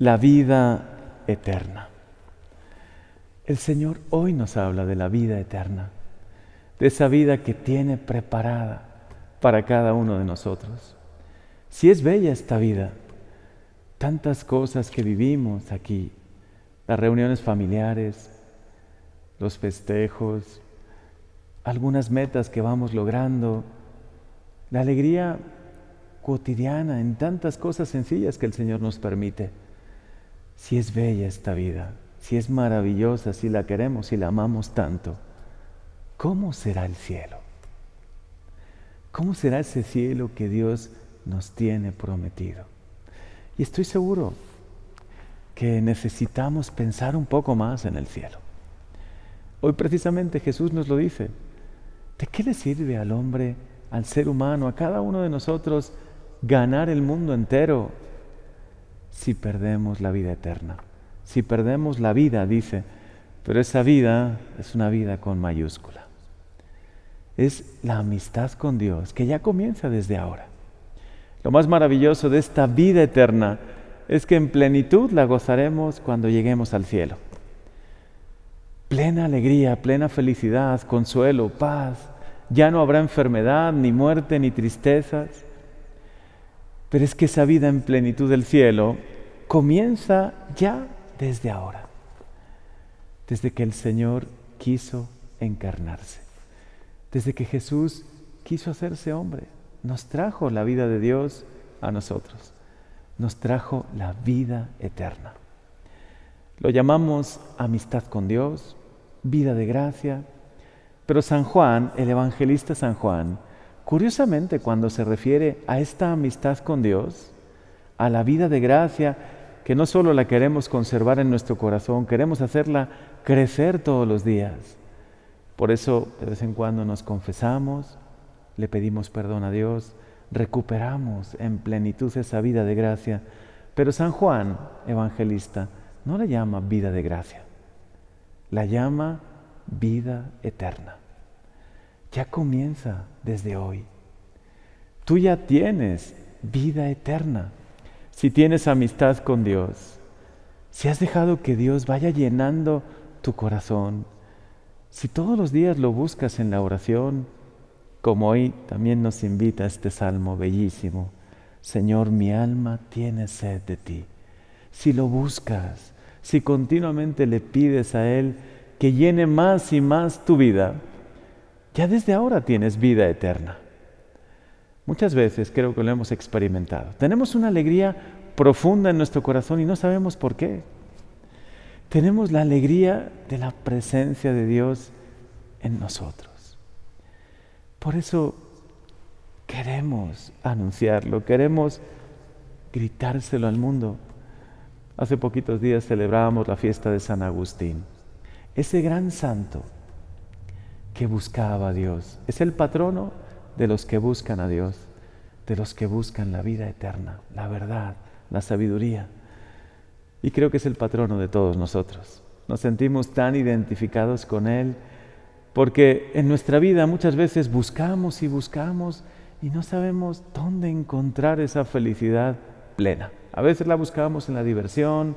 la vida eterna. El Señor hoy nos habla de la vida eterna, de esa vida que tiene preparada para cada uno de nosotros. Si es bella esta vida, tantas cosas que vivimos aquí, las reuniones familiares, los festejos, algunas metas que vamos logrando, la alegría cotidiana en tantas cosas sencillas que el Señor nos permite. Si es bella esta vida, si es maravillosa, si la queremos, si la amamos tanto, ¿cómo será el cielo? ¿Cómo será ese cielo que Dios nos tiene prometido? Y estoy seguro que necesitamos pensar un poco más en el cielo. Hoy precisamente Jesús nos lo dice. ¿De qué le sirve al hombre, al ser humano, a cada uno de nosotros ganar el mundo entero si perdemos la vida eterna? Si perdemos la vida, dice, pero esa vida es una vida con mayúscula. Es la amistad con Dios que ya comienza desde ahora. Lo más maravilloso de esta vida eterna es que en plenitud la gozaremos cuando lleguemos al cielo. Plena alegría, plena felicidad, consuelo, paz. Ya no habrá enfermedad, ni muerte, ni tristezas. Pero es que esa vida en plenitud del cielo comienza ya desde ahora, desde que el Señor quiso encarnarse, desde que Jesús quiso hacerse hombre nos trajo la vida de Dios a nosotros, nos trajo la vida eterna. Lo llamamos amistad con Dios, vida de gracia, pero San Juan, el evangelista San Juan, curiosamente cuando se refiere a esta amistad con Dios, a la vida de gracia, que no solo la queremos conservar en nuestro corazón, queremos hacerla crecer todos los días. Por eso de vez en cuando nos confesamos, le pedimos perdón a Dios, recuperamos en plenitud esa vida de gracia. Pero San Juan, evangelista, no la llama vida de gracia, la llama vida eterna. Ya comienza desde hoy. Tú ya tienes vida eterna. Si tienes amistad con Dios, si has dejado que Dios vaya llenando tu corazón, si todos los días lo buscas en la oración, como hoy también nos invita este salmo bellísimo. Señor, mi alma tiene sed de ti. Si lo buscas, si continuamente le pides a Él que llene más y más tu vida, ya desde ahora tienes vida eterna. Muchas veces creo que lo hemos experimentado. Tenemos una alegría profunda en nuestro corazón y no sabemos por qué. Tenemos la alegría de la presencia de Dios en nosotros. Por eso queremos anunciarlo, queremos gritárselo al mundo. Hace poquitos días celebrábamos la fiesta de San Agustín, ese gran santo que buscaba a Dios. Es el patrono de los que buscan a Dios, de los que buscan la vida eterna, la verdad, la sabiduría. Y creo que es el patrono de todos nosotros. Nos sentimos tan identificados con Él porque en nuestra vida muchas veces buscamos y buscamos y no sabemos dónde encontrar esa felicidad plena. A veces la buscamos en la diversión,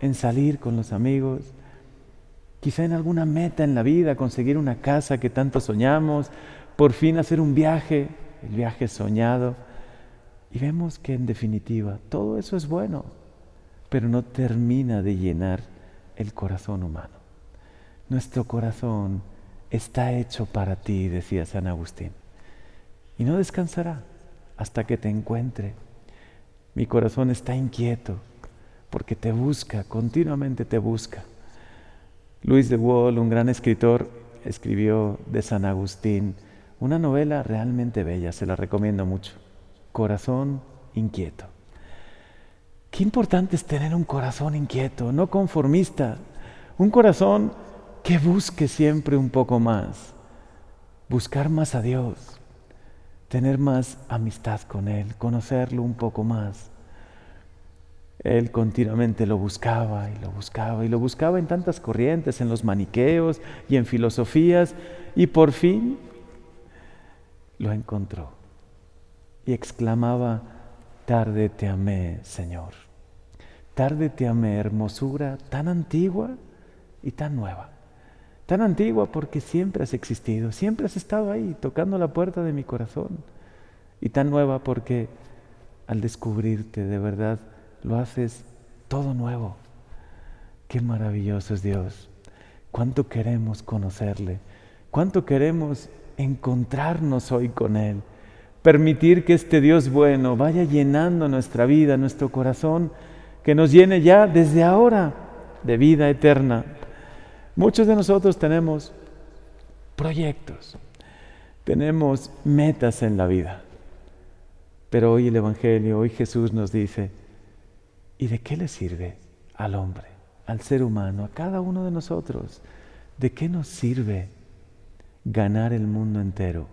en salir con los amigos, quizá en alguna meta en la vida, conseguir una casa que tanto soñamos, por fin hacer un viaje, el viaje soñado. Y vemos que en definitiva todo eso es bueno, pero no termina de llenar el corazón humano. Nuestro corazón está hecho para ti, decía San Agustín, y no descansará hasta que te encuentre. Mi corazón está inquieto porque te busca, continuamente te busca. Luis de Wall, un gran escritor, escribió de San Agustín una novela realmente bella, se la recomiendo mucho. Corazón inquieto. Qué importante es tener un corazón inquieto, no conformista, un corazón que busque siempre un poco más, buscar más a Dios, tener más amistad con Él, conocerlo un poco más. Él continuamente lo buscaba y lo buscaba y lo buscaba en tantas corrientes, en los maniqueos y en filosofías, y por fin lo encontró y exclamaba, tarde te amé, Señor, tarde te amé, hermosura tan antigua y tan nueva. Tan antigua porque siempre has existido, siempre has estado ahí, tocando la puerta de mi corazón. Y tan nueva porque al descubrirte de verdad lo haces todo nuevo. Qué maravilloso es Dios. Cuánto queremos conocerle. Cuánto queremos encontrarnos hoy con Él. Permitir que este Dios bueno vaya llenando nuestra vida, nuestro corazón, que nos llene ya desde ahora de vida eterna. Muchos de nosotros tenemos proyectos, tenemos metas en la vida. Pero hoy el Evangelio, hoy Jesús nos dice, ¿y de qué le sirve al hombre, al ser humano, a cada uno de nosotros? ¿De qué nos sirve ganar el mundo entero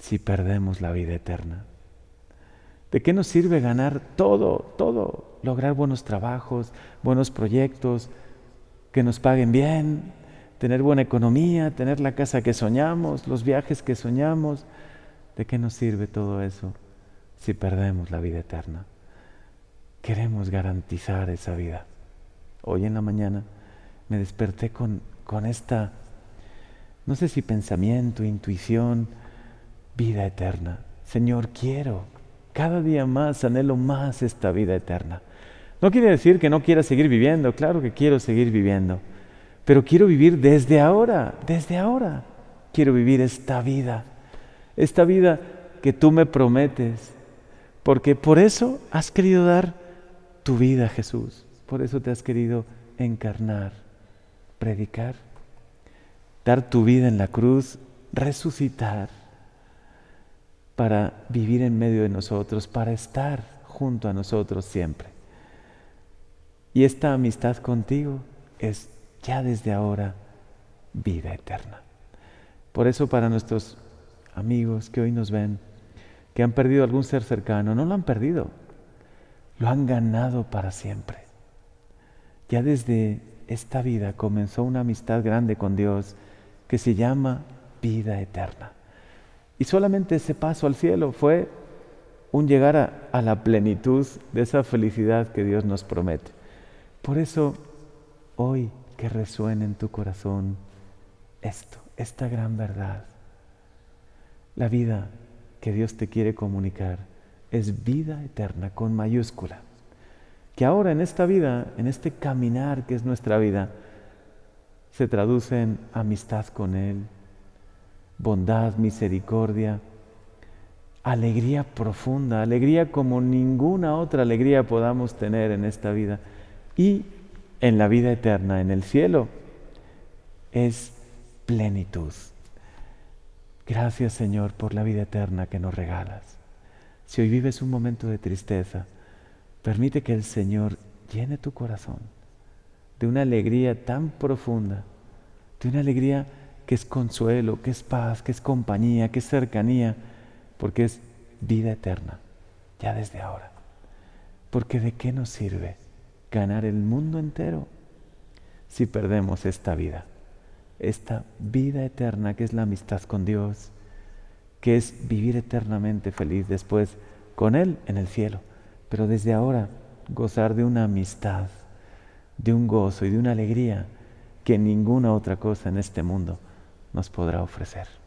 si perdemos la vida eterna? ¿De qué nos sirve ganar todo, todo? Lograr buenos trabajos, buenos proyectos, que nos paguen bien, tener buena economía, tener la casa que soñamos, los viajes que soñamos. ¿De qué nos sirve todo eso si perdemos la vida eterna? Queremos garantizar esa vida. Hoy en la mañana me desperté con, con esta no sé si pensamiento, intuición, vida eterna. Señor, quiero, cada día más anhelo más esta vida eterna. No quiere decir que no quiera seguir viviendo, claro que quiero seguir viviendo, pero quiero vivir desde ahora, desde ahora. Quiero vivir esta vida, esta vida que tú me prometes, porque por eso has querido dar tu vida, Jesús, por eso te has querido encarnar, predicar dar tu vida en la cruz, resucitar para vivir en medio de nosotros, para estar junto a nosotros siempre. Y esta amistad contigo es ya desde ahora vida eterna. Por eso para nuestros amigos que hoy nos ven, que han perdido algún ser cercano, no lo han perdido, lo han ganado para siempre. Ya desde esta vida comenzó una amistad grande con Dios que se llama vida eterna. Y solamente ese paso al cielo fue un llegar a, la plenitud de esa felicidad que Dios nos promete. Por eso, hoy que resuene en tu corazón esto, esta gran verdad. La vida que Dios te quiere comunicar es vida eterna con mayúscula. Que ahora en esta vida, en este caminar que es nuestra vida, se traduce en amistad con Él, bondad, misericordia, alegría profunda, alegría como ninguna otra alegría podamos tener en esta vida. Y en la vida eterna, en el cielo, es plenitud. Gracias Señor por la vida eterna que nos regalas. Si hoy vives un momento de tristeza, permite que el Señor llene tu corazón de una alegría tan profunda, de una alegría que es consuelo, que es paz, que es compañía, que es cercanía, porque es vida eterna, ya desde ahora. Porque de qué nos sirve ganar el mundo entero si perdemos esta vida, esta vida eterna que es la amistad con Dios, que es vivir eternamente feliz después con Él en el cielo, pero desde ahora gozar de una amistad de un gozo y de una alegría que ninguna otra cosa en este mundo nos podrá ofrecer.